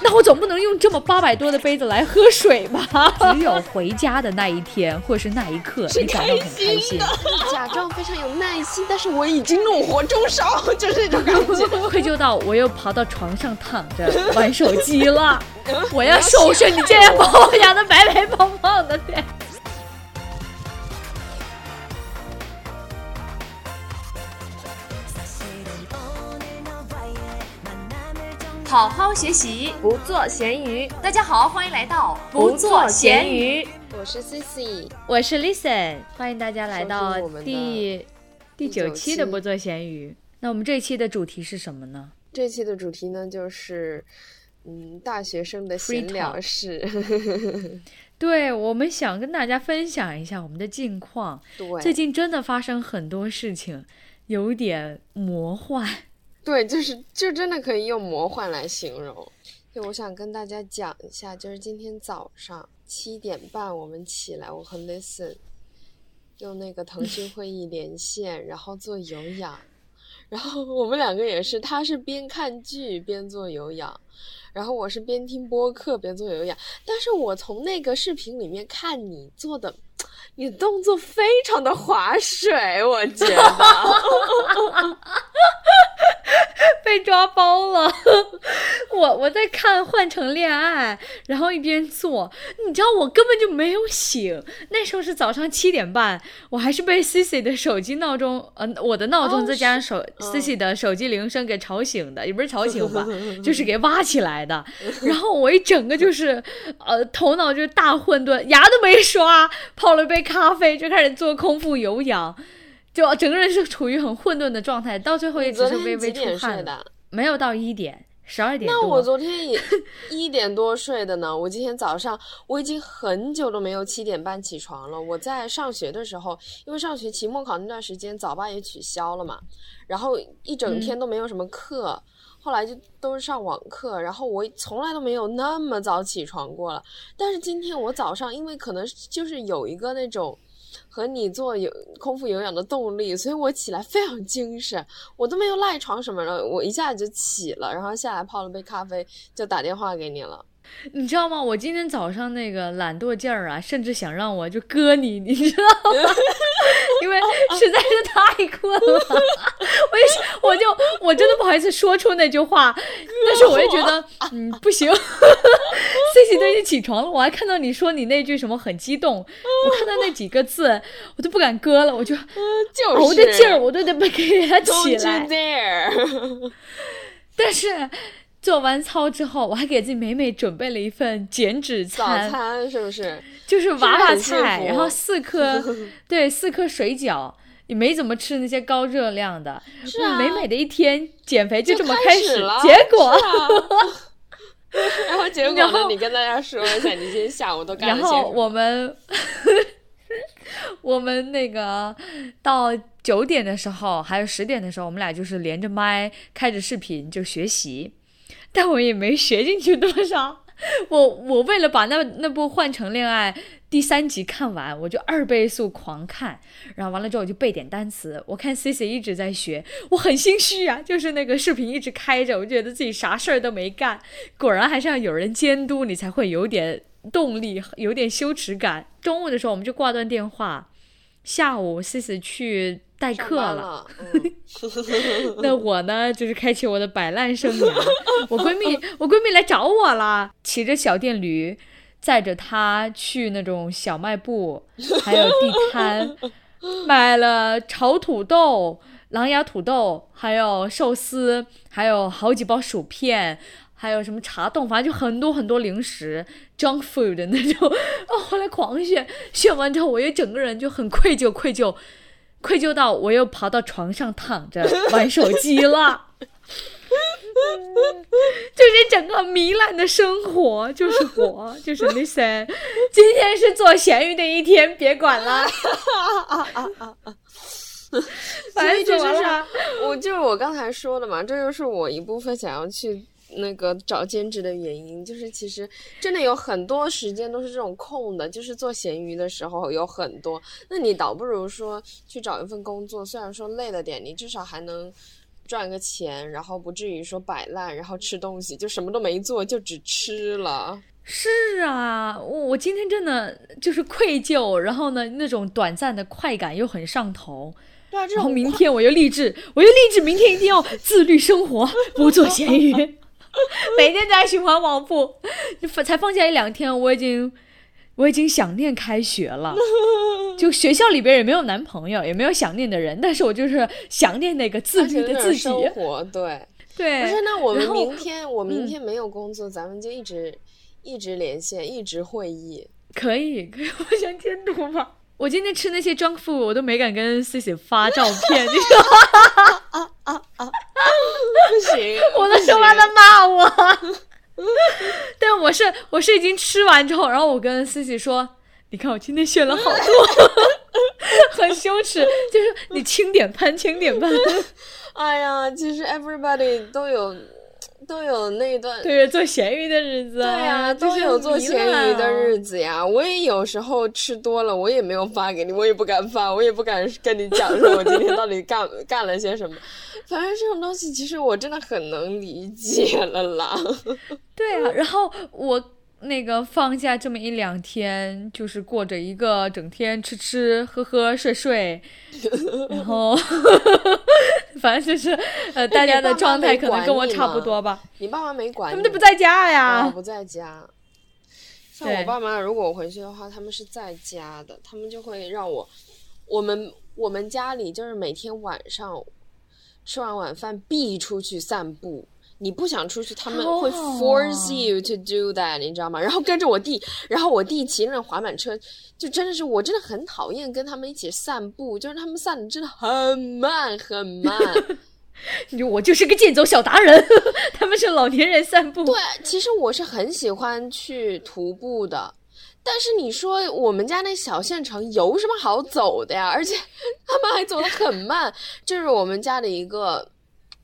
那我总不能用这么八百多的杯子来喝水吧？只有回家的那一天，或是那一刻，你感到很开心，假装非常有耐心，但是我已经怒火中烧，就是这种感觉。愧疚到我又爬到床上躺着玩手机了。我要收拾你这样把我养的白白胖胖的脸。好好学习，不做咸鱼。大家好，欢迎来到不做咸鱼。我是 Cici，我是 Listen，欢迎大家来到我们第第九九期期的不做咸鱼。那我们这一期的主题是什么呢？这期的主题呢就是，嗯，大学生的 Free 闲聊室。对，我们想跟大家分享一下我们的近况。对，最近真的发生很多事情，有点魔幻。对，就是就真的可以用魔幻来形容。就我想跟大家讲一下，就是今天早上七点半我们起来，我和 Listen 用那个腾讯会议连线，然后做有氧。然后我们两个也是，他是边看剧边做有氧，然后我是边听播客边做有氧。但是我从那个视频里面看你做的，你动作非常的划水，我觉得。被抓包了。我我在看《换乘恋爱》，然后一边做，你知道我根本就没有醒。那时候是早上七点半，我还是被 Cici 的手机闹钟，呃，我的闹钟哦再加上手、嗯 Cici 的手机铃声给吵醒的，也不是吵醒吧，就是给挖起来的。然后我一整个就是，呃，头脑就是大混沌，牙都没刷，泡了杯咖啡就开始做空腹有氧。就整个人是处于很混沌的状态，到最后也只是微微出汗的？没有到一点，十二点多。那我昨天也一点多睡的呢。我今天早上我已经很久都没有七点半起床了。我在上学的时候，因为上学期末考那段时间早八也取消了嘛，然后一整天都没有什么课。后来就都是上网课，然后我从来都没有那么早起床过了。但是今天我早上，因为可能就是有一个那种和你做有空腹有氧的动力，所以我起来非常精神，我都没有赖床什么的，我一下子就起了，然后下来泡了杯咖啡，就打电话给你了。你知道吗？我今天早上那个懒惰劲儿啊，甚至想让我就割你，你知道吗？因为实在是太困了，我也是，我就我真的不好意思说出那句话，但是我也觉得，嗯，不行。C C 都已经起床了，我还看到你说你那句什么很激动，我看到那几个字，我都不敢割了，我就就是我的劲儿，我都得给他起来！但是做完操之后，我还给自己美美准备了一份减脂早餐，是不是？就是娃娃菜，然后四颗，对，四颗水饺。也没怎么吃那些高热量的，是啊美美的一天减肥就这么开始，了。结果，然后结果呢？你跟大家说一下，你今天下午都干然了些什么？后我们 我们那个到九点的时候，还有十点的时候，我们俩就是连着麦开着视频就学习，但我也没学进去多少。我我为了把那那部《换乘恋爱》第三集看完，我就二倍速狂看，然后完了之后我就背点单词。我看 C C 一直在学，我很心虚啊，就是那个视频一直开着，我觉得自己啥事儿都没干。果然还是要有人监督，你才会有点动力，有点羞耻感。中午的时候我们就挂断电话，下午 C C 去代上课班了，嗯 那我呢，就是开启我的摆烂生涯。我闺蜜，我闺蜜来找我了，骑着小电驴，载着她去那种小卖部，还有地摊，买了炒土豆、狼牙土豆，还有寿司，还有好几包薯片。还有什么茶冻，反正就很多很多零食，junk food 的那种。哦，后来狂炫，炫完之后，我也整个人就很愧疚，愧疚，愧疚到我又跑到床上躺着玩手机了。就是整个糜烂的生活，就是我，就是 Listen。今天是做咸鱼的一天，别管了。反正就所以这就是。我就是我刚才说的嘛，这就是我一部分想要去那个找兼职的原因，就是其实真的有很多时间都是这种空的，就是做闲鱼的时候有很多，那你倒不如说去找一份工作，虽然说累了点，你至少还能。赚个钱，然后不至于说摆烂，然后吃东西就什么都没做，就只吃了。是啊，我我今天真的就是愧疚，然后呢，那种短暂的快感又很上头。对啊，这然后种明天我又励志，我又励志，明天一定要自律生活，不做咸鱼，每天在循环往复。才放假一两天，我已经我已经想念开学了。就学校里边也没有男朋友，也没有想念的人，但是我就是想念那个自律的自己。生活，对。对，不是，那我们明天我明嗯天没有工作，咱们就一直一直连线，一直会议。可以，可以，我想添堵吧。我今天吃那些 junk food，我都没敢跟 C C 发照片，你知道吗？不行，我都说完了骂我。但我是我是已经吃完之后，然后我跟 C C 说：“你看我今天炫了好多，很羞耻，就是你轻点喷，轻点喷。哎呀，其实 everybody 都有都有那段。对，做咸鱼的日子对呀、啊，都有做咸鱼的日子。子呀。我也有时候吃多了，我也没有发给你，我也不敢发，我也不敢跟你讲说我今天到底干 干了些什么。反正这种东西，其实我真的很能理解了啦。对啊，然后我那个放假这么一两天，就是过着一个整天吃吃喝喝睡睡，然后 反正就是呃，大家的状态可能跟我差不多吧。你爸妈没管你？他们都不在家哦呀。不在家。像我爸妈，如果我回去的话，他们是在家的，他们就会让我，我们我们家里就是每天晚上吃完晚饭必出去散步。你不想出去，他们会 force 啊 you to do that，你知道吗？然后跟着我弟，然后我弟骑那滑板车，就真的是我真的很讨厌跟他们一起散步，就是他们散的真的很慢很慢。就我就是个健走小达人，他们是老年人散步。对，其实我是很喜欢去徒步的，但是你说我们家那小县城有什么好走的呀？而且 他们还走得很慢，这是我们家的一个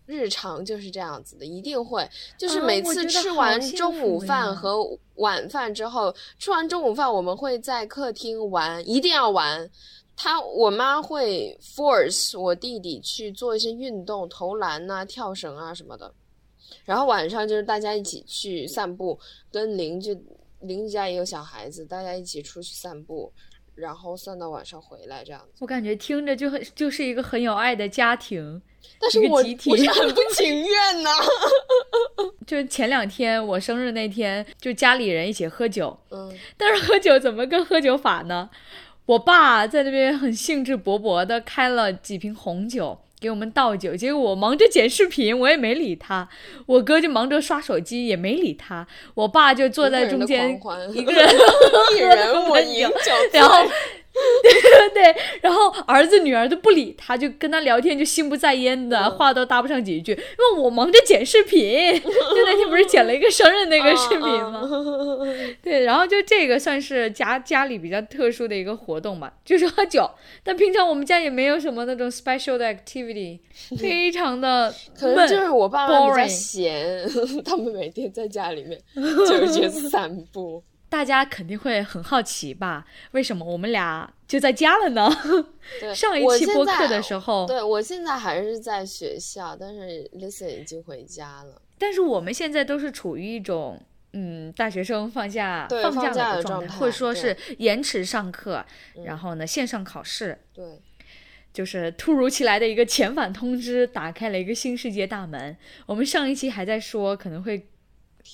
日常，就是这样子的，一定会，就是啊每次吃完中午饭和晚饭之后，吃完中午饭我们会在客厅玩，一定要玩。他我妈会 force 我弟弟去做一些运动，投篮呐、跳绳啊什么的。然后晚上就是大家一起去散步，跟邻居邻居家也有小孩子，大家一起出去散步，然后算到晚上回来这样子。我感觉听着就很就是一个很有爱的家庭。但是我是 很不情愿呐、就前两天我生日那天，就家里人一起喝酒，嗯，但是喝酒怎么个喝酒法呢？我爸在那边很兴致勃勃的开了几瓶红酒给我们倒酒，结果我忙着剪视频，我也没理他。我哥就忙着刷手机，也没理他。我爸就坐在中间一个人一人 我饮酒醉，然后对 对，然后儿子女儿都不理他，就跟他聊天，就心不在焉的，话都搭不上几句。因为我忙着剪视频，就那天不是剪了一个生日那个视频吗？对，然后就这个算是家家里比较特殊的一个活动吧，就是喝酒。但平常我们家也没有什么那种 special 的 activity，非常的可能闷。就是我爸妈比较闲，他们每天在家里面就是去散步。大家肯定会很好奇吧？为什么我们俩就在家了呢？对，上一期播客的时候，对我现在还是在学校，但是 Listen 已经回家了。但是我们现在都是处于一种。嗯，大学生放假放假的状态或者说是延迟上课，嗯然后呢线上考试，对，就是突如其来的一个遣返通知，打开了一个新世界大门。我们上一期还在说可能会停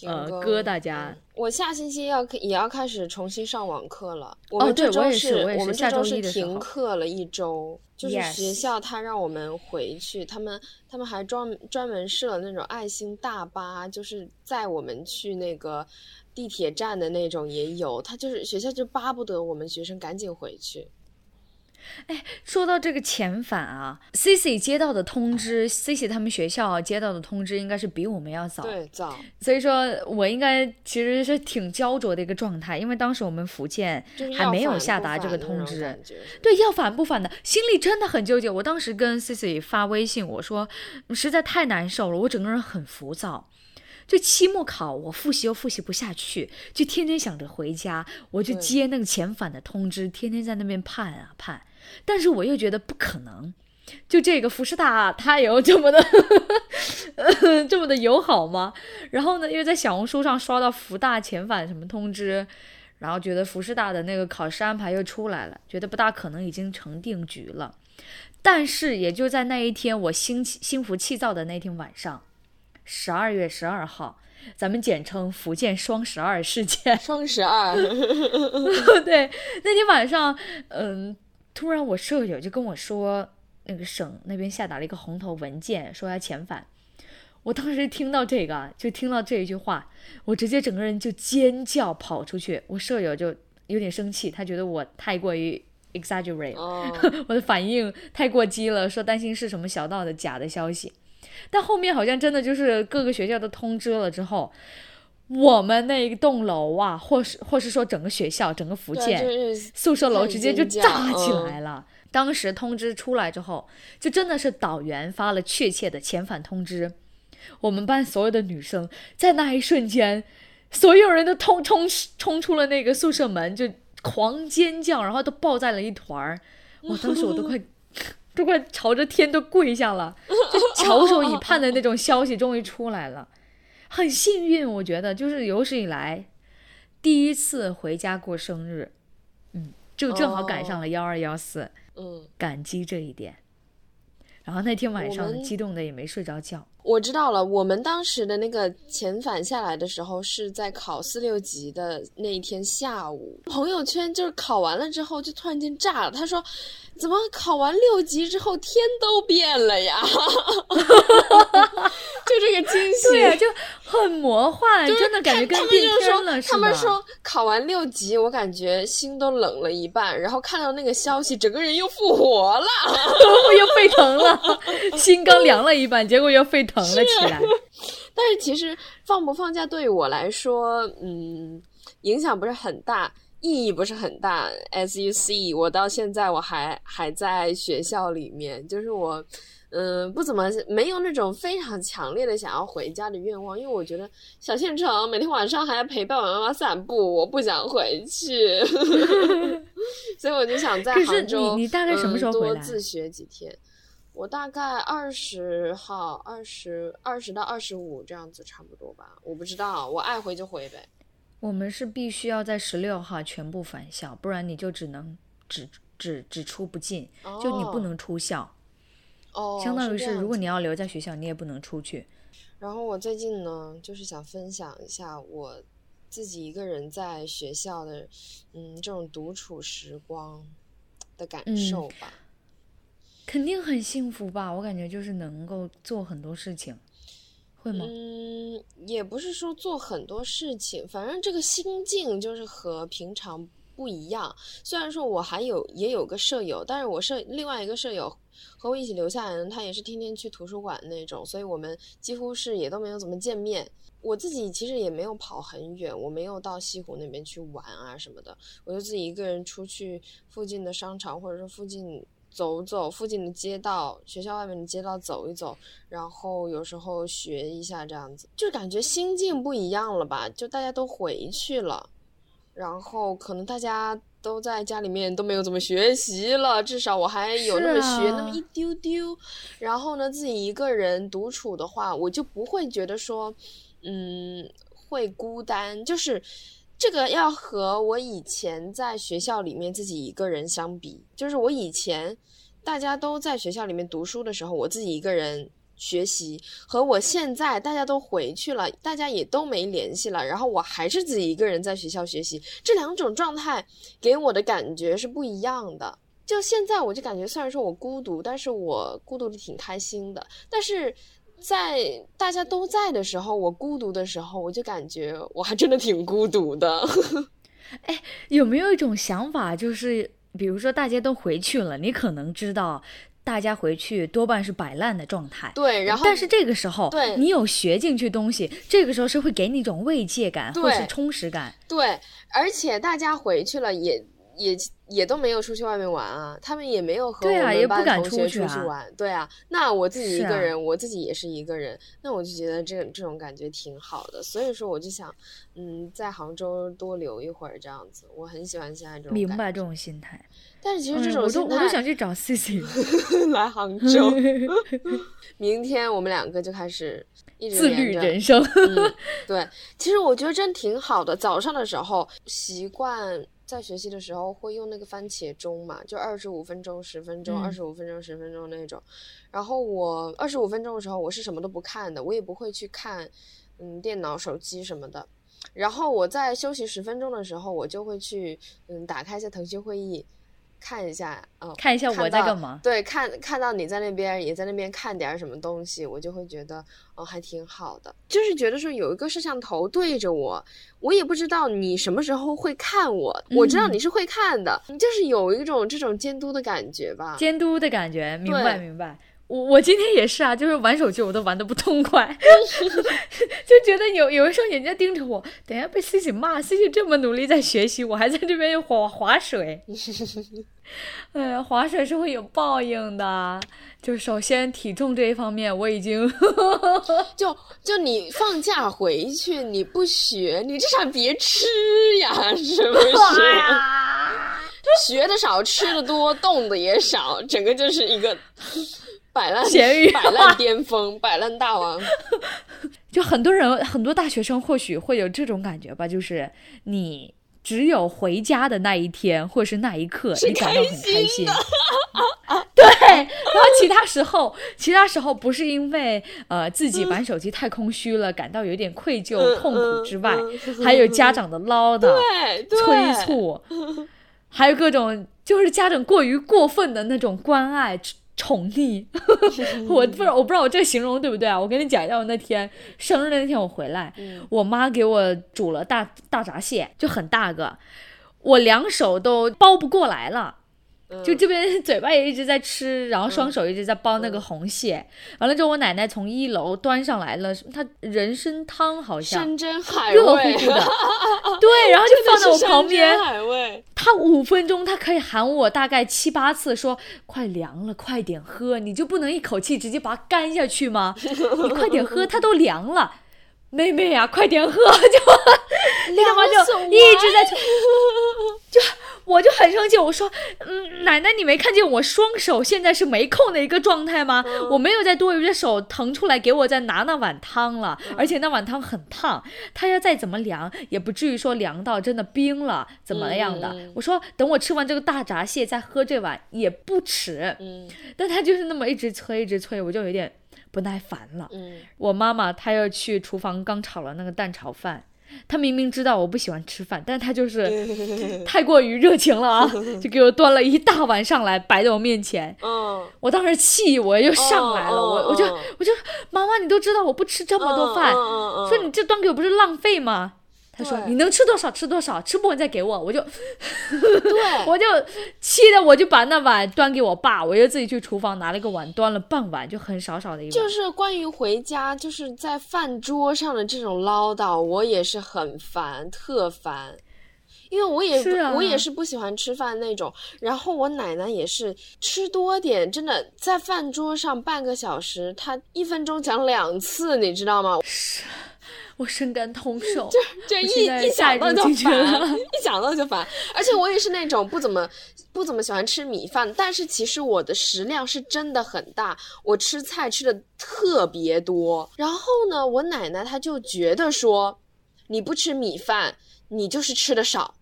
呃更割大家嗯我下星期要也要开始重新上网课了。我哦们这周对我也是我们这周是停课了一周，就是学校他让我们回去，他们他们还专专门设了那种爱心大巴，就是载我们去那个地铁站的那种也有。他就是学校就巴不得我们学生赶紧回去。说到这个遣返啊，C C 接到的通知，C C 他们学校接到的通知应该是比我们要早，对，早所以说我应该其实是挺焦灼的一个状态，因为当时我们福建还没有下达这个通知，对，要返不返的，心里真的很纠结。我当时跟 Cici 发微信，我说实在太难受了，我整个人很浮躁。就期末考，我复习又复习不下去，就天天想着回家，我就接那个遣返的通知，天天在那边盼啊盼。但是我又觉得不可能，就这个福师大，他有这么的这么的友好吗？然后呢，因为在小红书上刷到福大遣返什么通知，然后觉得福师大的那个考试安排又出来了，觉得不大可能已经成定局了。但是也就在那一天，我心心浮气躁的那天晚上，十二月十二号，咱们简称福建双十二事件。双十二，对，那天晚上，嗯，突然我舍友就跟我说。那个省那边下达了一个红头文件，说要遣返。我当时听到这个，就听到这一句话，我直接整个人就尖叫跑出去。我舍友就有点生气，他觉得我太过于 exaggerate，我的反应太过激了，说担心是什么小道的假的消息。但后面好像真的就是各个学校都通知了之后，我们那一栋楼啊，或是或是说整个学校、整个福建宿舍楼直接就炸起来了。当时通知出来之后，就真的是导员发了确切的遣返通知。我们班所有的女生在那一瞬间，所有人都冲冲冲出了那个宿舍门，就狂尖叫，然后都抱在了一团儿。我当时我都快 都快朝着天都跪下了，就翘首以盼的那种消息终于出来了，很幸运，我觉得就是有史以来第一次回家过生日，嗯，就正好赶上了幺二幺四。嗯，感激这一点。然后那天晚上激动的也没睡着觉。我知道了，我们当时的那个遣返下来的时候是在考四六级的那一天下午，朋友圈就是考完了之后就突然间炸了，他说。怎么考完六级之后天都变了呀？就这个惊喜，对，就很魔幻，真的感觉跟变天了。他们说考完六级，我感觉心都冷了一半，然后看到那个消息，整个人又复活了，又沸腾了，心刚凉了一半，结果又沸腾了起来。但是其实放不放假对于我来说，嗯，影响不是很大。意义不是很大，as you see，我到现在我还还在学校里面，就是我，嗯，不怎么没有那种非常强烈的想要回家的愿望，因为我觉得小县城每天晚上还要陪爸爸妈妈散步，我不想回去，所以我就想在杭州，你你大概什么时候回来？多自学几天，我大概二十号，二十二十到二十五这样子差不多吧，我不知道，我爱回就回呗。我们是必须要在十六号全部返校，不然你就只能只只只出不进，就你不能出校。哦，相当于是如果你要留在学校，你也不能出去。然后我最近呢，就是想分享一下我自己一个人在学校的，嗯，这种独处时光的感受吧。肯定很幸福吧？我感觉就是能够做很多事情。会吗嗯，也不是说做很多事情，反正这个心境就是和平常不一样。虽然说我还有也有个舍友，但是我舍另外一个舍友和我一起留下来的，他也是天天去图书馆那种，所以我们几乎是也都没有怎么见面。我自己其实也没有跑很远，我没有到西湖那边去玩啊什么的，我就自己一个人出去附近的商场，或者说附近。走走附近的街道，学校外面的街道走一走，然后有时候学一下这样子，就感觉心境不一样了吧？就大家都回去了，然后可能大家都在家里面都没有怎么学习了，至少我还有那么学那么一丢丢。然后呢，自己一个人独处的话，我就不会觉得说，嗯，会孤单，就是。这个要和我以前在学校里面自己一个人相比，就是我以前大家都在学校里面读书的时候，我自己一个人学习，和我现在大家都回去了，大家也都没联系了，然后我还是自己一个人在学校学习，这两种状态给我的感觉是不一样的。就现在我就感觉，虽然说我孤独，但是我孤独的挺开心的，但是。在大家都在的时候，我孤独的时候，我就感觉我还真的挺孤独的。哎，有没有一种想法，就是比如说大家都回去了，你可能知道大家回去多半是摆烂的状态。对，然后但是这个时候，对，你有学进去东西，这个时候是会给你一种慰藉感或是充实感。对，而且大家回去了也。也也都没有出去外面玩啊，他们也没有和我们班也不敢同学出出去玩。对啊，那我自己一个人，我自己也是一个人，那我就觉得这这种感觉挺好的。所以说，我就想，嗯，在杭州多留一会儿这样子，我很喜欢现在这种明白这种心态。但是其实这哎我都种心态我都想去找 C C。来杭州，明天我们两个就开始一直自律人生。嗯，对，其实我觉得真挺好的。早上的时候习惯在学习的时候会用那个番茄钟嘛，就二十五分钟、十分钟、二嗯十五分钟、十分钟那种。然后我二十五分钟的时候，我是什么都不看的，我也不会去看嗯电脑、手机什么的。然后我在休息十分钟的时候，我就会去嗯打开一下腾讯会议。看一下，嗯，看一下我在干嘛对，看看到你在那边也在那边看点什么东西，我就会觉得哦，还挺好的。就是觉得说有一个摄像头对着我，我也不知道你什么时候会看我，我知道嗯你是会看的，就是有一种这种监督的感觉吧。监督的感觉，明白明白。我我今天也是啊，就是玩手机我都玩的不痛快，就觉得有有的时候人家盯着我，等下被 C C 骂，C C 这么努力在学习，我还在这边划划水。哎呀，划水是会有报应的。就首先体重这一方面，我已经 就就你放假回去你不学，你至少别吃呀，是不是？学的少，吃的多，动的也少，整个就是一个摆烂咸鱼摆烂巅峰，摆烂大王。就很多人很多大学生或许会有这种感觉吧，就是你只有回家的那一天或者是那一刻，你感到很开心。对，然后其他时候，其他时候不是因为呃自己玩手机太空虚了，感到有点愧疚、嗯痛苦之外，嗯还有家长的唠叨、催促，还有各种就是家长过于过分的那种关爱。宠溺，我不知道，我不知道我这个形容对不对啊？我跟你讲一下，我那天生日那天我回来，嗯我妈给我煮了大大闸蟹，就很大个，我两手都包不过来了。就这边 嘴巴也一直在吃，然后双手一直在剥那个红蟹。完了之后，我奶奶从一楼端上来了，她人参汤好像山珍海热乎，乎的，对，然后就放在我旁边她五分钟，她可以喊我大概七八次，说快凉了，快点喝，你就不能一口气直接把它干下去吗？你快点喝，它都凉了。妹妹呀、快点喝！就你干嘛就一直在，就我就很生气，我说，嗯，奶奶，你没看见我双手现在是没空的一个状态吗？我没有再多余的手腾出来给我再拿那碗汤了，而且那碗汤很烫，它要再怎么凉，也不至于说凉到真的冰了怎么样的。嗯我说等我吃完这个大闸蟹再喝这碗也不迟，嗯但他就是那么一直催一直催，我就有点不耐烦了。嗯，我妈妈她要去厨房刚炒了那个蛋炒饭，她明明知道我不喜欢吃饭，但是她就是 太过于热情了啊，就给我端了一大碗上来摆在我面前。嗯，我当时气我又上来了，哦我我就哦我就妈妈，你都知道我不吃这么多饭，说你这端给我不是浪费吗？她说你能吃多少吃多少，吃不完再给我，我就对，我就气的我就把那碗端给我爸，我就自己去厨房拿了个碗端了半碗，就很少少的一碗。就是关于回家，就是在饭桌上的这种唠叨，我也是很烦，特烦。因为我也、我也是不喜欢吃饭那种，然后我奶奶也是吃多点，真的在饭桌上半个小时，她一分钟讲两次，你知道吗？我深感同 受，就就一一想到就烦，一想到就烦。而且我也是那种不怎么不怎么喜欢吃米饭，但是其实我的食量是真的很大，我吃菜吃的特别多。然后呢，我奶奶她就觉得说，你不吃米饭，你就是吃的少。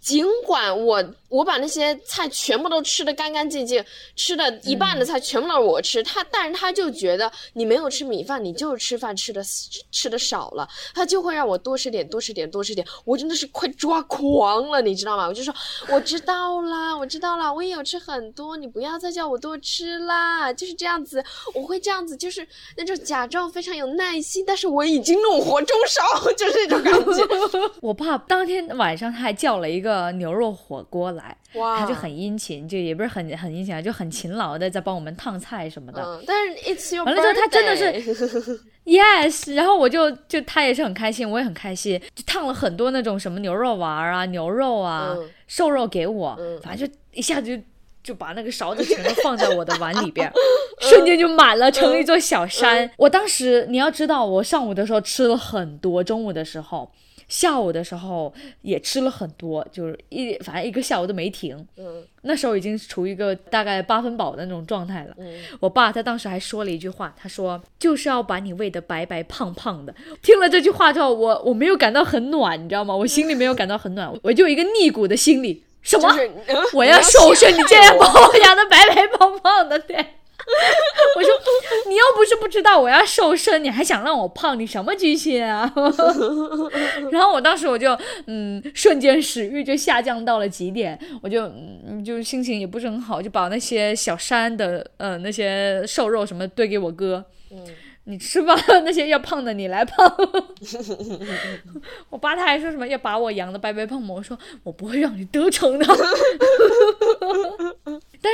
尽管我我把那些菜全部都吃的干干净净，吃的一半的菜全部都是我吃，他但是他就觉得你没有吃米饭，你就是吃饭吃的吃的少了，他就会让我多吃点多吃点多吃点，我真的是快抓狂了，你知道吗？我就说我知道啦，我知道啦，我也有吃很多，你不要再叫我多吃啦，就是这样子，我会这样子，就是那种假装非常有耐心，但是我已经怒火中烧，就是那种感觉。我爸当天晚上他还叫了了一个牛肉火锅来，哇，他就很殷勤，就也不是很很殷勤啊，就很勤劳的在帮我们烫菜什么的。嗯，但是完了之后他真的是 Yes，然后我就就他也是很开心，我也很开心，就烫了很多那种什么牛肉丸啊、牛肉啊、嗯瘦肉给我，嗯反正就一下子就就把那个勺子全都放在我的碗里边，瞬间就满了，成了一座小山。我当时你要知道，我上午的时候吃了很多，中午的时候。下午的时候也吃了很多，就是一反正一个下午都没停。嗯那时候已经处于一个大概八分饱的那种状态了。嗯，我爸他当时还说了一句话，他说就是要把你喂得白白胖胖的。听了这句话之后，我我没有感到很暖，你知道吗？我心里没有感到很暖，我就有一个逆骨的心理，什么？就是我要瘦身，你竟然把我养得白白胖胖的，对。我说，你又不是不知道我要瘦身，你还想让我胖，你什么居心啊？然后我当时我就，嗯，瞬间食欲就下降到了极点，我就，嗯，就心情也不是很好，就把那些小山的，呃，那些瘦肉什么堆给我哥，嗯你吃吧，那些要胖的你来胖。我爸他还说什么要把我养的白白胖胖，我说我不会让你得逞的。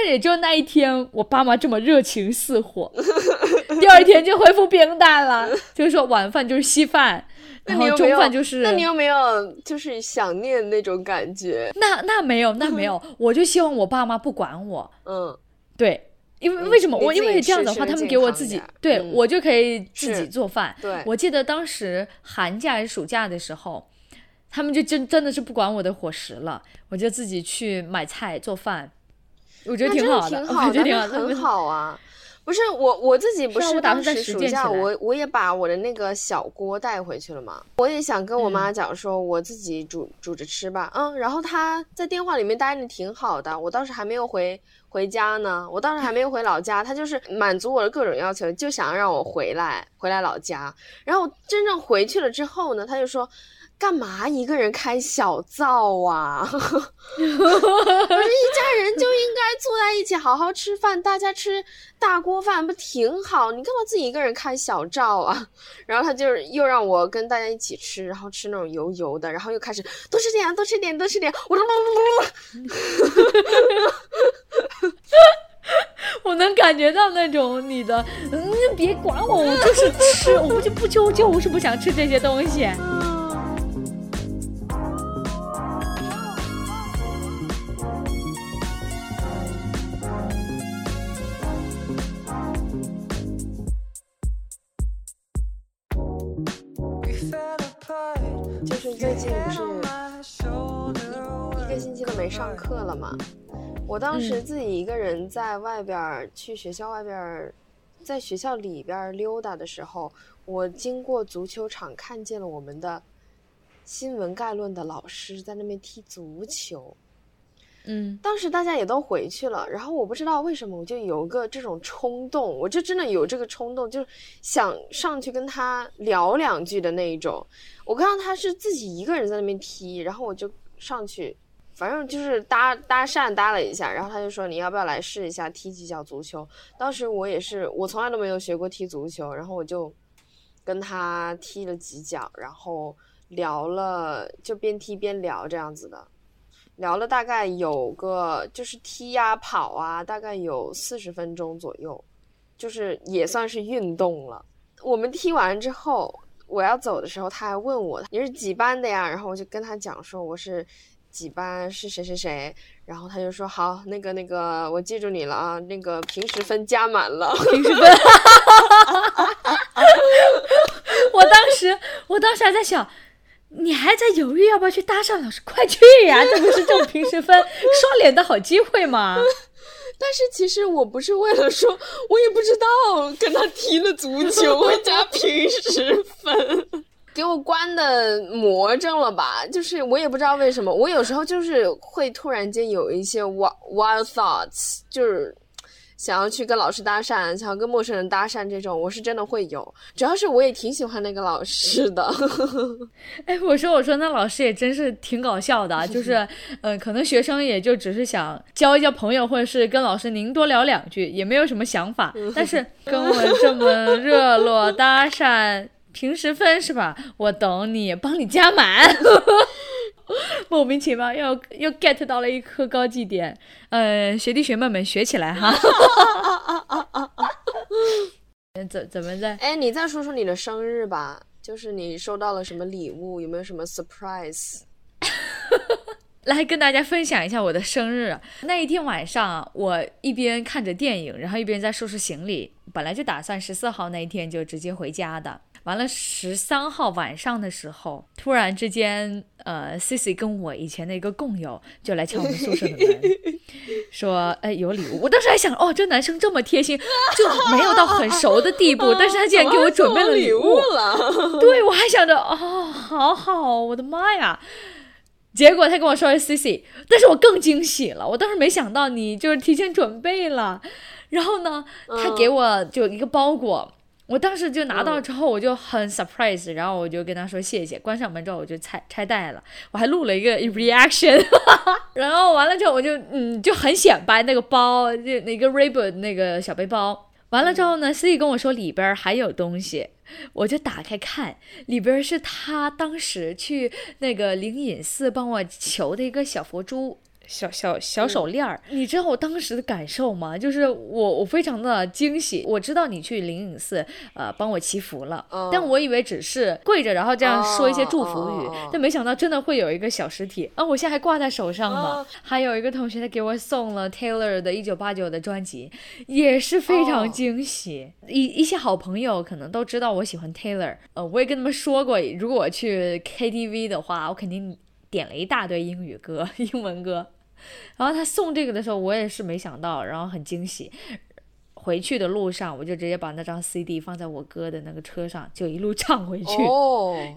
也就那一天，我爸妈这么热情似火，第二天就恢复平淡了，就是说晚饭就是稀饭，然后中那你有没有饭就是那你有没有就是想念那种感觉？那那没有那没有，我就希望我爸妈不管我，嗯。对。因为为什么我因为这样的话，他们给我自己对、嗯。我就可以自己做饭。对。我记得当时寒假还是暑假的时候，他们就真真的是不管我的伙食了，我就自己去买菜做饭，我觉得挺好的，挺好的，我觉得挺好的。那很好啊。不是我我自己不是当时暑假，我我也把我的那个小锅带回去了嘛。我也想跟我妈嗯讲说，我自己煮煮着吃吧。嗯，然后她在电话里面答应的挺好的，我当时还没有回回家呢，我当时还没有回老家，她就是满足我的各种要求，就想让我回来回来老家。然后真正回去了之后呢，她就说。干嘛一个人开小灶啊？我说一家人就应该坐在一起好好吃饭，大家吃大锅饭不挺好？你干嘛自己一个人开小灶啊？然后他就是又让我跟大家一起吃，然后吃那种油油的，然后又开始多吃点，多吃点，多吃点。我说我能感觉到那种你的，嗯，别管我，我就是吃，我就不就就是不想吃这些东西。最近不是一个星期都没上课了嘛？我当时嗯自己一个人在外边儿，去学校外边儿，在学校里边儿溜达的时候，我经过足球场，看见了我们的新闻概论的老师在那边踢足球。嗯当时大家也都回去了，然后我不知道为什么，我就有个这种冲动，我就真的有这个冲动，就是想上去跟他聊两句的那一种。我看到他是自己一个人在那边踢，然后我就上去，反正就是搭搭讪搭了一下，然后他就说你要不要来试一下踢几脚足球？当时我也是，我从来都没有学过踢足球，然后我就跟他踢了几脚，然后聊了，就边踢边聊这样子的。聊了大概有个就是踢呀、跑啊，大概有四十分钟左右，就是也算是运动了。我们踢完之后，我要走的时候，他还问我你是几班的呀？然后我就跟他讲说我是几班，是谁谁谁。然后他就说好，那个那个，我记住你了啊，那个平时分加满了。平时分。我当时，我当时还在想，你还在犹豫要不要去搭讪老师？快去呀！这不是这种平时分刷脸的好机会吗？但是其实我不是为了说，我也不知道跟他踢了足球 会加平时分，给我关的魔怔了吧？就是我也不知道为什么，我有时候就是会突然间有一些 wild wild thoughts，就是想要去跟老师搭讪，想要跟陌生人搭讪这种，我是真的会有。主要是我也挺喜欢那个老师的，哎，我说我说那老师也真是挺搞笑的啊，就是，呃，可能学生也就只是想交一交朋友，或者是跟老师您多聊两句，也没有什么想法。但是 跟我这么热络搭讪，平时分是吧？我等你，帮你加满。莫名其妙又又 get 到了一颗高绩点。呃，学弟学妹们学起来哈。怎怎么在？哎，你再说说你的生日吧，就是你收到了什么礼物，有没有什么 surprise？来跟大家分享一下我的生日那一天晚上，我一边看着电影，然后一边在收拾行李。本来就打算十四号那一天就直接回家的。完了，十三号晚上的时候，突然之间，呃，Cici 跟我以前的一个共友就来敲我们宿舍的门，说：“哎，有礼物。”我当时还想，哦，这男生这么贴心，就没有到很熟的地步，但是他竟然给我准备了礼物了。对，我还想着，哦，好好，我的妈呀！结果他跟我说是 C C，但是我更惊喜了。我当时没想到你就是提前准备了，然后呢，他给我就一个包裹，我当时就拿到之后我就很 surprise，然后我就跟他说谢谢。关上门之后我就拆拆袋了，我还录了一个 reaction，然后完了之后我就嗯就很显摆那个包，就那个 r i b b o n 那个小背包。完了之后呢 C 跟我说里边还有东西。我就打开看，里边是他当时去那个灵隐寺帮我求的一个小佛珠。小小小手链儿，你知道我当时的感受吗？就是我我非常的惊喜。我知道你去灵隐寺呃帮我祈福了，但我以为只是跪着然后这样说一些祝福语，但没想到真的会有一个小实体啊！我现在还挂在手上呢。还有一个同学他给我送了 Taylor 的一九八九的专辑，也是非常惊喜。一一些好朋友可能都知道我喜欢 Taylor，呃，我也跟他们说过，如果我去 KTV 的话，我肯定点了一大堆英语歌、英文歌。然后他送这个的时候，我也是没想到，然后很惊喜。回去的路上，我就直接把那张 CD 放在我哥的那个车上，就一路唱回去，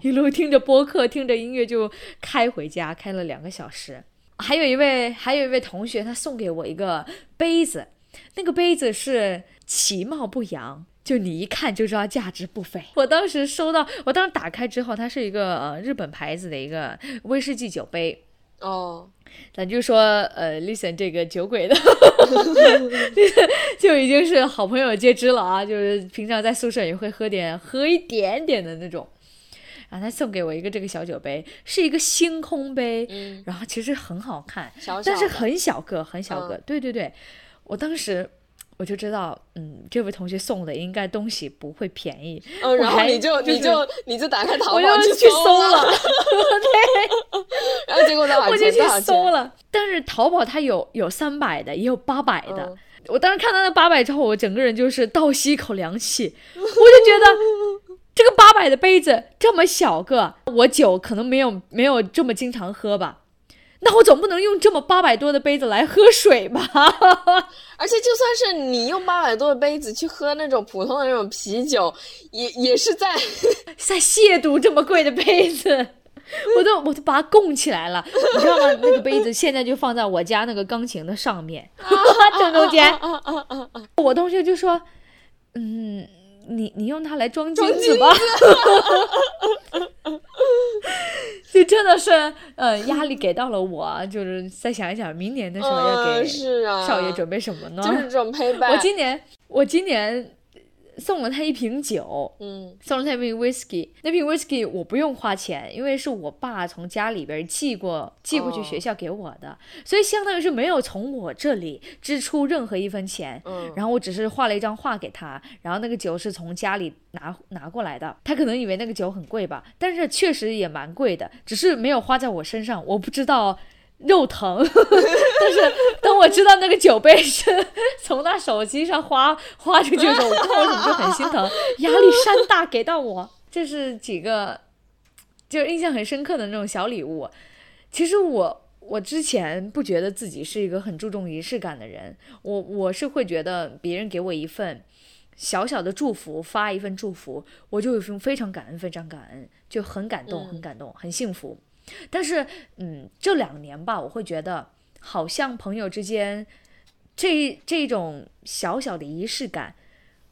一路听着播客，听着音乐就开回家，开了两个小时。还有一位，还有一位同学，他送给我一个杯子，那个杯子是其貌不扬，就你一看就知道价值不菲。我当时收到，我当时打开之后，它是一个呃日本牌子的一个威士忌酒杯。哦。咱就说，呃，listen 这个酒鬼的，就已经是好朋友皆知了啊。就是平常在宿舍也会喝点，喝一点点的那种。然后他送给我一个这个小酒杯，是一个星空杯，然后其实很好看，但是很小个，很小个。对对对，我当时。我就知道，嗯，这位同学送的应该东西不会便宜。嗯，然后你就你就你就打开淘宝去搜了 对。然后结果呢，我就去搜了，但是淘宝它有有三百的，也有八百的。我当时看到那八百之后，我整个人就是倒吸一口凉气。我就觉得这个八百的杯子这么小个，我酒可能没有没有这么经常喝吧。那我总不能用这么八百多的杯子来喝水吧？而且就算是你用八百多的杯子去喝那种普通的那种啤酒，也也是在 在亵渎这么贵的杯子。我都我都把它供起来了，你知道吗？那个杯子现在就放在我家那个钢琴的上面 正中间。我同学就说：“嗯。”你你用它来装金子吧，就真的是，呃，压力给到了我，就是再想一想，明年的时候要给少爷准备什么呢？就是这种陪伴。我今年，我今年。送了他一瓶酒，嗯，送了他一瓶 whisky。那瓶 whisky 我不用花钱，因为是我爸从家里边寄过寄过去学校给我的，所以相当于是没有从我这里支出任何一分钱。嗯，然后我只是画了一张画给他，然后那个酒是从家里拿拿过来的。他可能以为那个酒很贵吧，但是确实也蛮贵的，只是没有花在我身上。我不知道。肉疼，但是当我知道那个酒杯是从他手机上花花出去的时候，我看我怎么就很心疼，压力山大给到我。这是几个，就印象很深刻的那种小礼物。其实我我之前不觉得自己是一个很注重仪式感的人，我我是会觉得别人给我一份小小的祝福，发一份祝福，我就有非常感恩，非常感恩，就很感动，很感动，很幸福。但是，嗯，这两年吧，我会觉得好像朋友之间这这种小小的仪式感，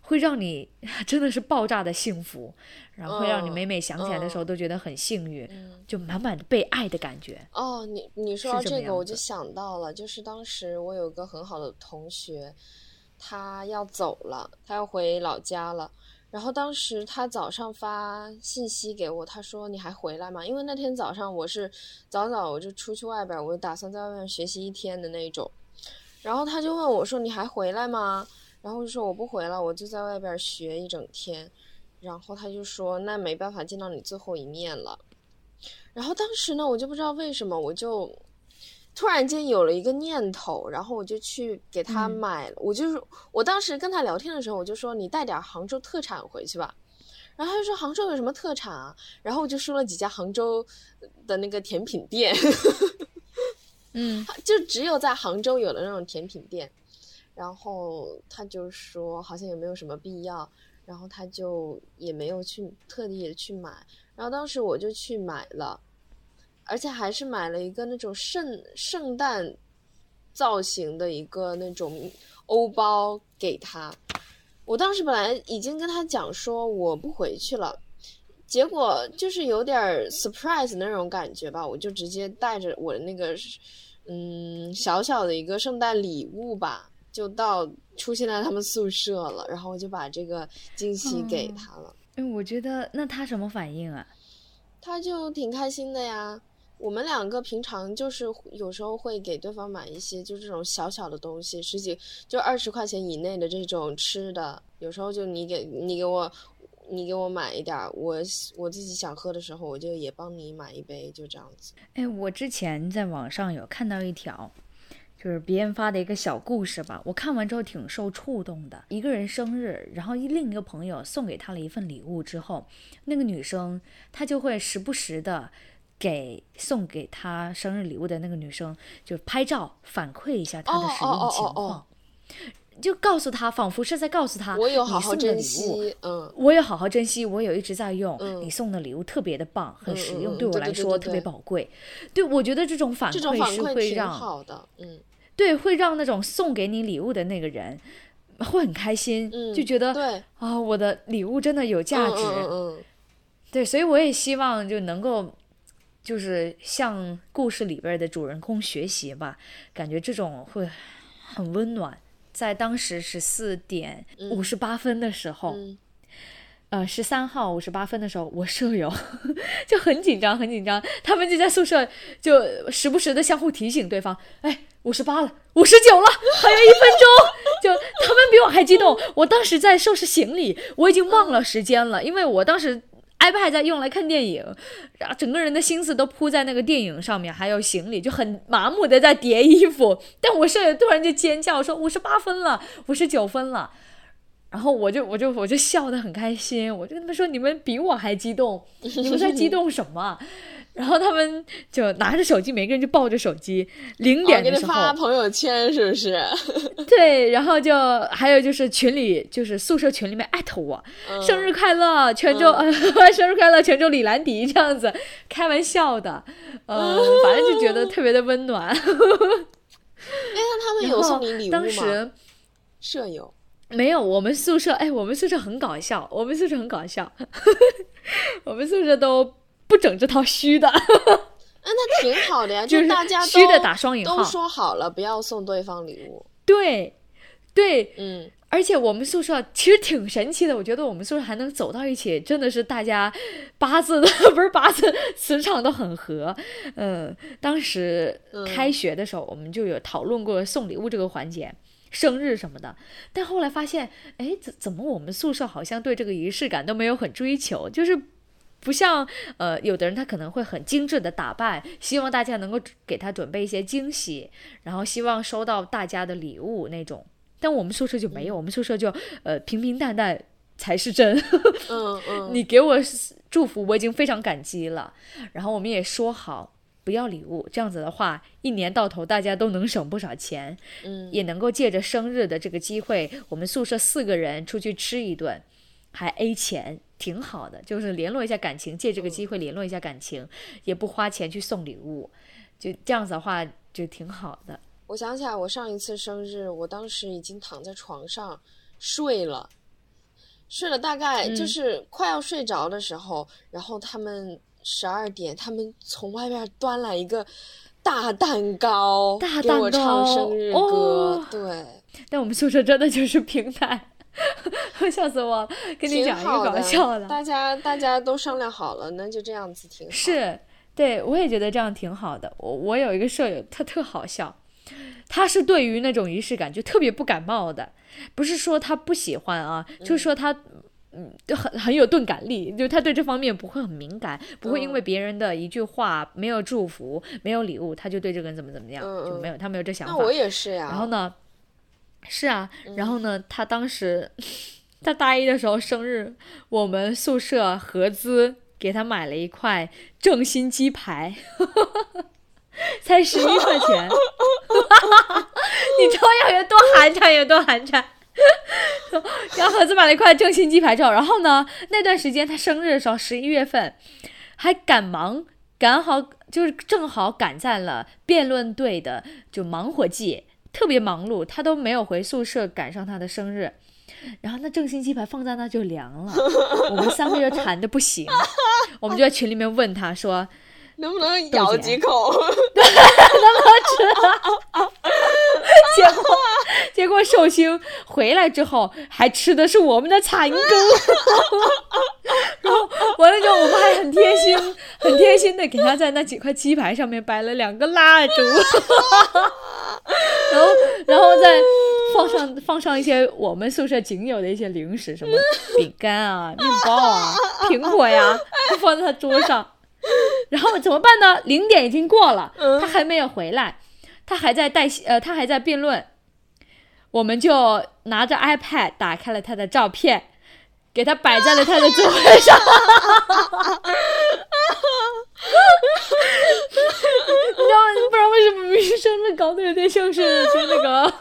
会让你 真的是爆炸的幸福，然后会让你每每想起来的时候都觉得很幸运，就满满的被爱的感觉。哦，你你说到这个，我就想到了，就是当时我有个很好的同学，他要走了，他要回老家了。然后当时他早上发信息给我，他说你还回来吗？因为那天早上我是早早我就出去外边，我就打算在外面学习一天的那种。然后他就问我说你还回来吗？然后就说我不回了，我就在外边学一整天。然后他就说那没办法见到你最后一面了。然后当时呢，我就不知道为什么，我就突然间有了一个念头，然后我就去给他买了。我就是我当时跟他聊天的时候，我就说你带点杭州特产回去吧。然后他就说杭州有什么特产啊？然后我就说了几家杭州的那个甜品店，嗯，就只有在杭州有的那种甜品店。然后他就说好像也没有什么必要，然后他就也没有去特地的去买。然后当时我就去买了。而且还是买了一个那种圣圣诞造型的一个那种欧包给他。我当时本来已经跟他讲说我不回去了，结果就是有点 surprise 那种感觉吧，我就直接带着我的那个嗯小小的一个圣诞礼物吧，就到出现在他们宿舍了，然后我就把这个惊喜给他了。嗯，我觉得那他什么反应啊？他就挺开心的呀。我们两个平常就是有时候会给对方买一些就这种小小的东西，十几就二十块钱以内的这种吃的。有时候就你给你给我，你给我买一点，我我自己想喝的时候，我就也帮你买一杯，就这样子。哎，我之前在网上有看到一条，就是别人发的一个小故事吧，我看完之后挺受触动的。一个人生日，然后另一个朋友送给他了一份礼物之后，那个女生她就会时不时的。给送给他生日礼物的那个女生，就拍照反馈一下她的使用情况，就告诉她，仿佛是在告诉她，我有好好珍惜，嗯，我有好好珍惜，我有一直在用，你送的礼物特别的棒，很实用，对我来说特别宝贵。对，我觉得这种反馈是会让好的，嗯，对，会让那种送给你礼物的那个人会很开心，就觉得对。啊，我的礼物真的有价值，嗯，对，所以我也希望就能够。就是向故事里边的主人公学习吧，感觉这种会很温暖。在当时十四点五十八分的时候，呃，十三号五十八分的时候，我舍友 就很紧张，很紧张，他们就在宿舍就时不时的相互提醒对方：“哎，五十八了，五十九了，还有一分钟。”就他们比我还激动。我当时在收拾行李，我已经忘了时间了，因为我当时。iPad 在用来看电影，然后整个人的心思都扑在那个电影上面，还有行李，就很麻木的在叠衣服。但我舍友突然就尖叫说：“五十八分了，五十九分了。”然后我就我就我就笑得很开心，我就跟他们说：“你们比我还激动，你们在激动什么？”然后他们就拿着手机，每个人就抱着手机。零点的时候发朋友圈是不是？对，然后就还有就是群里，就是宿舍群里面艾特我，生日快乐，泉州，生日快乐，泉州李兰迪这样子，开玩笑的，嗯，反正就觉得特别的温暖。哎，那他们有送你礼物吗？当时舍友没有，我们宿舍，哎，我们宿舍很搞笑，我们宿舍很搞笑，我们宿舍都。不整这套虚的，嗯，那挺好的呀，就是大家虚的打双引号，都说好了不要送对方礼物。对，对，嗯，而且我们宿舍其实挺神奇的，我觉得我们宿舍还能走到一起，真的是大家八字的 不是八字，磁场都很合。嗯，当时开学的时候，我们就有讨论过送礼物这个环节，生日什么的。但后来发现，哎，怎怎么我们宿舍好像对这个仪式感都没有很追求，就是。不像呃，有的人他可能会很精致的打扮，希望大家能够给他准备一些惊喜，然后希望收到大家的礼物那种。但我们宿舍就没有，我们宿舍就呃平平淡淡才是真。嗯嗯，你给我祝福，我已经非常感激了。然后我们也说好不要礼物，这样子的话，一年到头大家都能省不少钱。嗯，也能够借着生日的这个机会，我们宿舍四个人出去吃一顿，还 A 钱。挺好的，就是联络一下感情，借这个机会联络一下感情，也不花钱去送礼物，就这样子的话就挺好的。我想起来，我上一次生日，我当时已经躺在床上睡了，睡了大概就是快要睡着的时候，然后他们十二点，他们从外面端来一个大蛋糕，大蛋糕唱生日歌，对。但我们宿舍真的就是平台。笑死我了！跟你讲一个搞笑的，大家大家都商量好了，那就这样子挺好。是，对我也觉得这样挺好的。我我有一个舍友，他特好笑，他是对于那种仪式感就特别不感冒的，不是说他不喜欢啊，就是说他。嗯，就很很有钝感力，就他对这方面不会很敏感，不会因为嗯别人的一句话没有祝福、没有礼物，他就对这个人怎么怎么样，就没有他没有这想法。那我也是呀。然后呢，是啊，然嗯后呢，他当时他大一的时候生日，我们宿舍合资给他买了一块正新鸡排，才十一块钱，你知道要有多寒碜有多寒碜。然后合资买了一块正新鸡排之后，然后呢，那段时间他生日的时候，十一月份，还赶忙赶好，就是正好赶在了辩论队的就忙活季，特别忙碌，他都没有回宿舍赶上他的生日。然后那正新鸡排放在那就凉了，我们三个就馋的不行，我们就在群里面问他说，能不能咬几口？能不能吃结果 结果寿星回来之后还吃的是我们的残羹，然后完了之后我们还很贴心，很贴心的给他在那几块鸡排上面摆了两个蜡烛，然后然后再放上放上一些我们宿舍仅有的一些零食，什么饼干啊、面包啊、苹果呀，都放在他桌上。然后怎么办呢？零点已经过了，他还没有回来，他还在带呃，他还在辩论。我们就拿着 iPad 打开了他的照片，给他摆在了他的座位上。你知道吗？不知道为什么明明生日搞得有点像是就那个，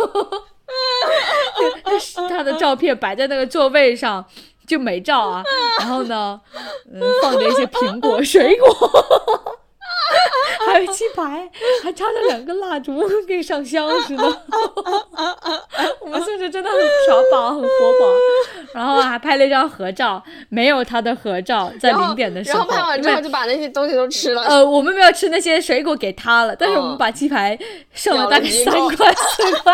他 他的照片摆在那个座位上。就美照啊，然后呢，嗯，放着一些苹果、水果，还有鸡排，还插着两个蜡烛，跟上香似的。我们宿舍真的很耍宝，很活宝。然后还拍了一张合照，没有他的合照，在零点的时候，然后拍完之后就把那些东西都吃了。呃，我们没有吃那些水果给他了，但是我们哦把鸡排剩了大概三块四块。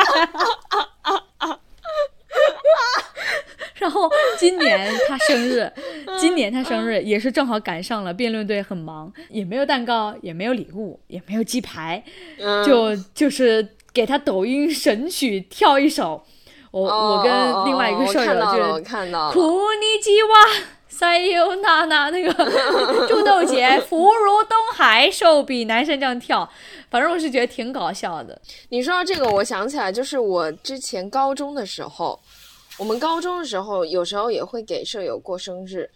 然后今年他生日，今年他生日也是正好赶上了辩论队很忙，也没有蛋糕，也没有礼物，也没有鸡排，嗯就就是给他抖音神曲跳一首。我我跟另外一个舍友就是看到了。库尼基哇。塞尤娜娜那个 祝豆姐福如东海，寿比南山这样跳，反正我是觉得挺搞笑的。你说到这个，我想起来，就是我之前高中的时候，我们高中的时候有时候也会给舍友过生日。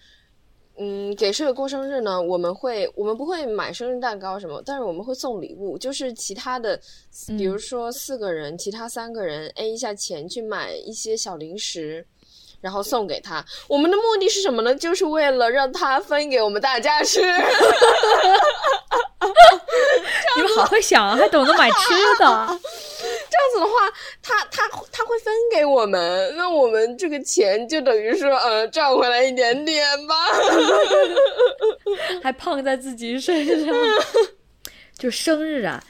嗯，给舍友过生日呢，我们会我们不会买生日蛋糕什么，但是我们会送礼物，就是其他的，比如说四个人，其他三个人 A 一下钱去买一些小零食。然后送给他，我们的目的是什么呢？就是为了让他分给我们大家吃。你们好会想啊，还懂得买吃的。这样子的话，他他他会分给我们，那我们这个钱就等于说，呃，赚回来一点点吧。还胖在自己身上。就生日啊，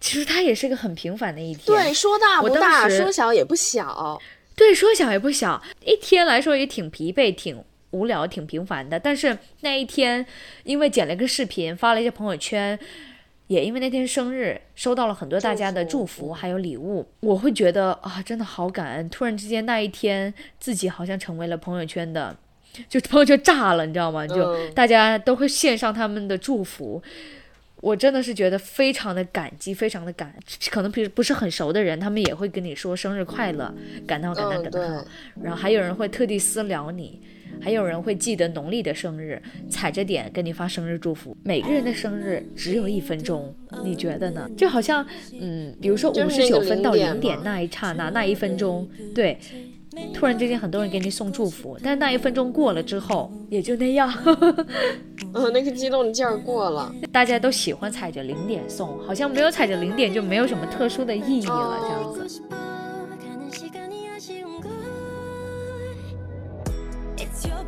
其实它也是个很平凡的一天。对，说大不大，说小也不小。对，说小也不小，一天来说也挺疲惫，挺无聊，挺平凡的。但是那一天，因为剪了个视频，发了一些朋友圈，也因为那天生日，收到了很多大家的祝祝福，还有礼物，我会觉得啊，真的好感恩。突然之间那一天，自己好像成为了朋友圈的，就朋友圈炸了，你知道吗？就嗯大家都会献上他们的祝福。我真的是觉得非常的感激，非常的感，可能平时不是很熟的人，他们也会跟你说生日快乐，感到感到感到好。然后还有人会特地私聊你，还有人会记得农历的生日，踩着点跟你发生日祝福。每个人的生日只有一分钟，你觉得呢？就好像，嗯，比如说五十九分到零点那一刹那，那一分钟，对。突然之间，很多人给你送祝福，但是那一分钟过了之后，也就那样。嗯，那个激动的劲儿过了。大家都喜欢踩着零点送，好像没有踩着零点就没有什么特殊的意义了，这样子。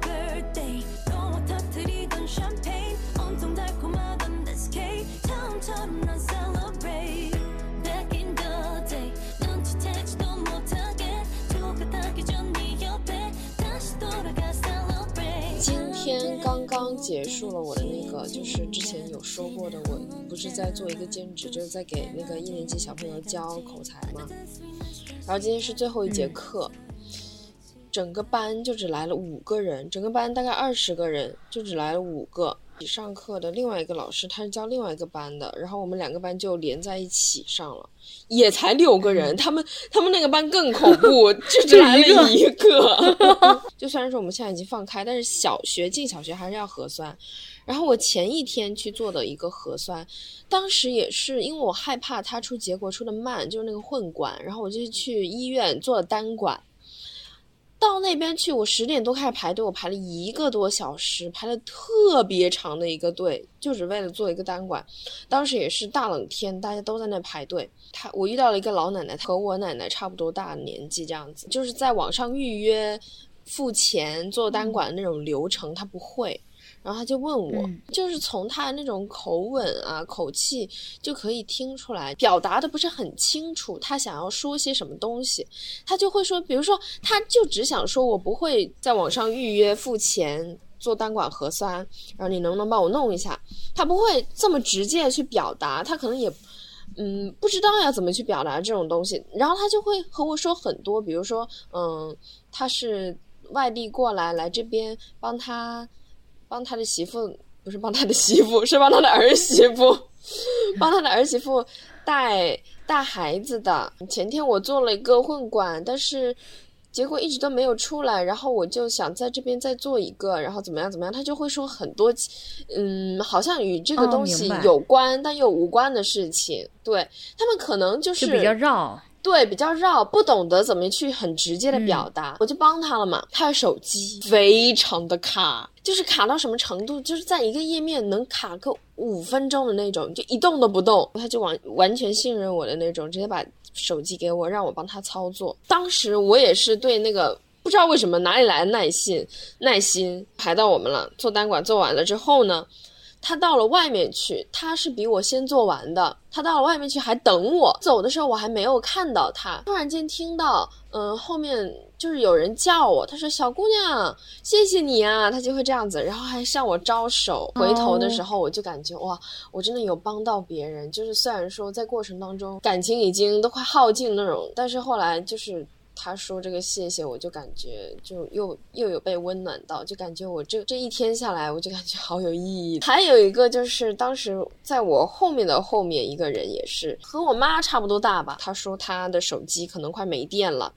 가 刚刚结束了我的那个，就是之前有说过的，我不是在做一个兼职，就是在给那个一年级小朋友教口才嘛。然后今天是最后一节课，整个班就只来了五个人，整个班大概二十个人，就只来了五个。上课的另外一个老师他是教另外一个班的，然后我们两个班就连在一起上了，也才六个人，他们他们那个班更恐怖，就只来了一个。就虽然说我们现在已经放开，但是小学进小学还是要核酸。然后我前一天去做的一个核酸，当时也是因为我害怕他出结果出的慢，就是那个混管，然后我就去医院做了单管。到那边去，我十点多开始排队，我排了一个多小时，排了特别长的一个队，就只为了做一个单管。当时也是大冷天，大家都在那排队。他我遇到了一个老奶奶，和我奶奶差不多大年纪，这样子，就是在网上预约、付钱做单管的那种流程，她不会。然后他就问我，嗯就是从他的那种口吻啊、口气就可以听出来，表达的不是很清楚，他想要说些什么东西，他就会说，比如说，他就只想说我不会在网上预约付钱做单管核酸，然后你能不能帮我弄一下？他不会这么直接去表达，他可能也。嗯，不知道要怎么去表达这种东西，然后他就会和我说很多，比如说，嗯，他是外地过来来这边帮他帮他的媳妇，不是帮他的媳妇，是帮他的儿媳妇，帮他的儿媳妇带带孩子的。前天我做了一个混管，但是结果一直都没有出来，然后我就想在这边再做一个，然后怎么样怎么样，他就会说很多，嗯，好像与这个哦东西有关、但又无关的事情。对他们可能就是就比较绕。对，比较绕，不懂得怎么去很直接的表达，我就帮他了嘛。他的手机非常的卡，就是卡到什么程度，就是在一个页面能卡个五分钟的那种，就一动都不动。他就完完全信任我的那种，直接把手机给我，让我帮他操作。当时我也是对那个。不知道为什么哪里来的耐心，耐心排到我们了。做单管做完了之后呢，他到了外面去，他是比我先做完的。他到了外面去还等我，走的时候我还没有看到他。突然间听到，嗯、后面就是有人叫我，他说：“小姑娘，谢谢你啊。”他就会这样子，然后还向我招手。回头的时候，我就感觉哇，我真的有帮到别人。就是虽然说在过程当中感情已经都快耗尽那种，但是后来就是。他说这个谢谢，我就感觉就又又有被温暖到，就感觉我这这一天下来，我就感觉好有意义。还有一个就是当时在我后面的后面一个人也是和我妈差不多大吧，他说他的手机可能快没电了。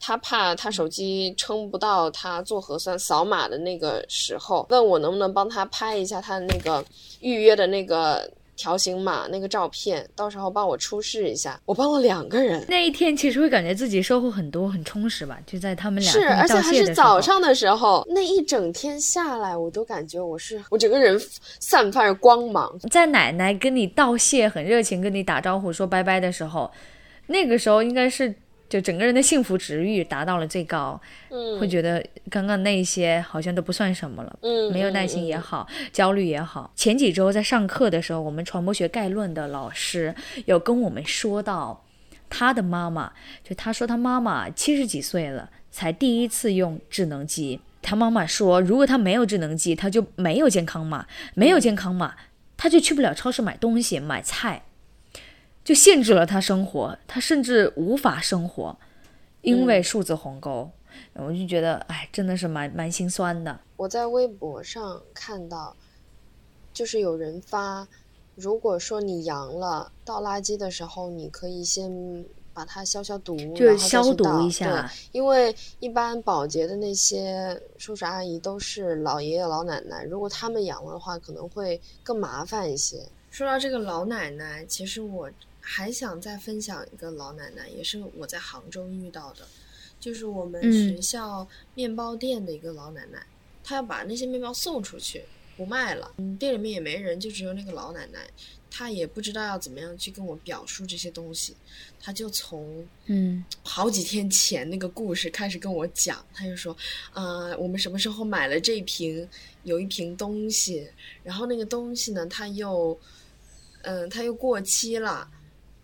他怕他手机撑不到他做核酸扫码的那个时候，问我能不能帮他拍一下他的那个预约的那个条形码那个照片，到时候帮我出示一下。我帮了两个人，那一天其实会感觉自己收获很多，很充实吧？就在他们俩是，而且还是早上的时候，那一整天下来，我都感觉我是我整个人散发着光芒。在奶奶跟你道谢、很热情跟你打招呼、说拜拜的时候，那个时候应该是就整个人的幸福值域达到了最高，嗯，会觉得刚刚那些好像都不算什么了。嗯没有耐心也好，焦虑也好。前几周在上课的时候，我们传播学概论的老师有跟我们说到，他的妈妈，就他说他妈妈七十几岁了，才第一次用智能机。他妈妈说，如果他没有智能机，他就没有健康码，没有健康码，他就去不了超市买东西、买菜，就限制了他生活，他甚至无法生活，因为数字鸿沟。我就觉得，哎，真的是蛮蛮心酸的。我在微博上看到，就是有人发，如果说你阳了，倒垃圾的时候，你可以先把它消消毒，就是然后消毒一下，因为一般保洁的那些叔叔阿姨都是老爷爷老奶奶，如果他们阳了的话，可能会更麻烦一些。说到这个老奶奶，其实我还想再分享一个老奶奶，也是我在杭州遇到的，就是我们嗯。学校面包店的一个老奶奶，她要把那些面包送出去，不卖了，嗯，店里面也没人，就只有那个老奶奶，她也不知道要怎么样去跟我表述这些东西，她就从嗯。好几天前那个故事开始跟我讲，她就说，呃，我们什么时候买了这瓶，有一瓶东西，然后那个东西呢，它又，嗯、它又过期了，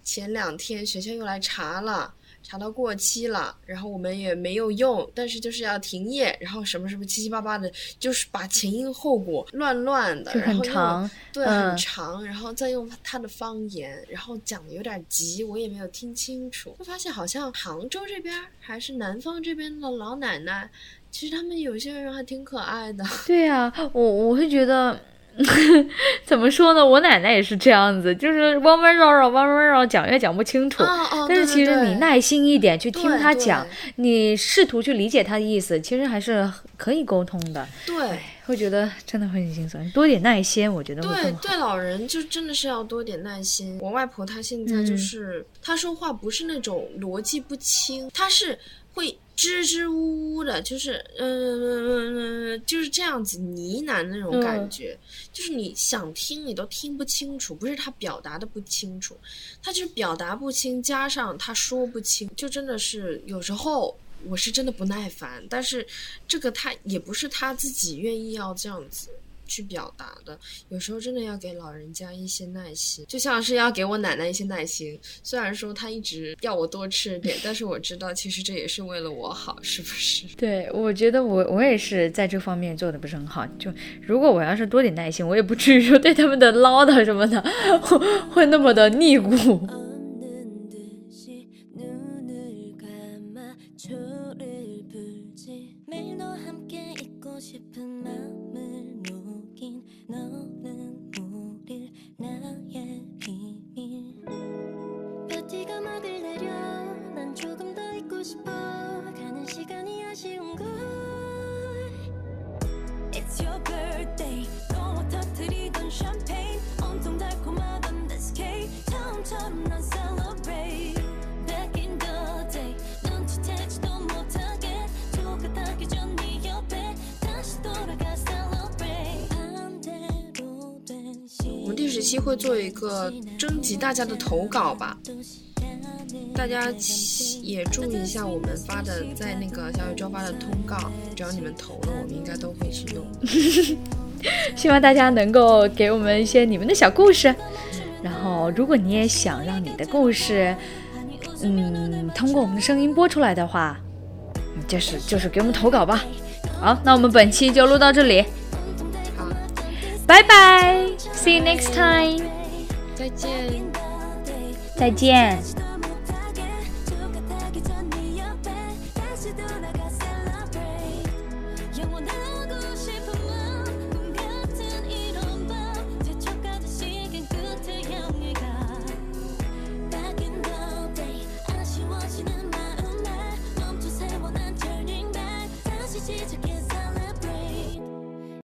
前两天学校又来查了，查到过期了，然后我们也没有用，但是就是要停业，然后什么什么七七八八的，就是把前因后果乱乱的，就很然后长对，嗯很长，然后再用他的方言，然后讲的有点急，我也没有听清楚，就发现好像杭州这边儿还是南方这边的老奶奶，其实他们有些人还挺可爱的。对呀、我我会觉得。怎么说呢？我奶奶也是这样子，就是弯弯绕绕、弯弯绕讲，也讲不清楚。哦哦，但是其实你耐心一点去听对他讲，你试图去理解他的意思，其实还是可以沟通的。对。会觉得真的会很心酸，多点耐心，我觉得会对更好。对，老人就真的是要多点耐心。我外婆她现在嗯就是，她说话不是那种逻辑不清，她是会支支吾吾的，就是嗯嗯嗯嗯，就是这样子呢喃那种感嗯觉，就是你想听你都听不清楚，不是他表达的不清楚，他就是表达不清，加上他说不清，就真的是有时候。我是真的不耐烦，但是这个他也不是他自己愿意要这样子去表达的，有时候真的要给老人家一些耐心，就像是要给我奶奶一些耐心。虽然说她一直要我多吃点，但是我知道其实这也是为了我好，是不是？对，我觉得我我也是在这方面做的不是很好。就如果我要是多点耐心，我也不至于说对他们的唠叨什么的 会会那么的腻骨。期会做一个征集大家的投稿吧，大家也注意一下我们发的在那个小宇宙发的通告，只要你们投了，我们应该都会去用。希望大家能够给我们一些你们的小故事。然后，如果你也想让你的故事，嗯，通过我们的声音播出来的话，嗯就是就是给我们投稿吧。好，那我们本期就录到这里，好，拜拜 ，See you next time，再见。再见。 또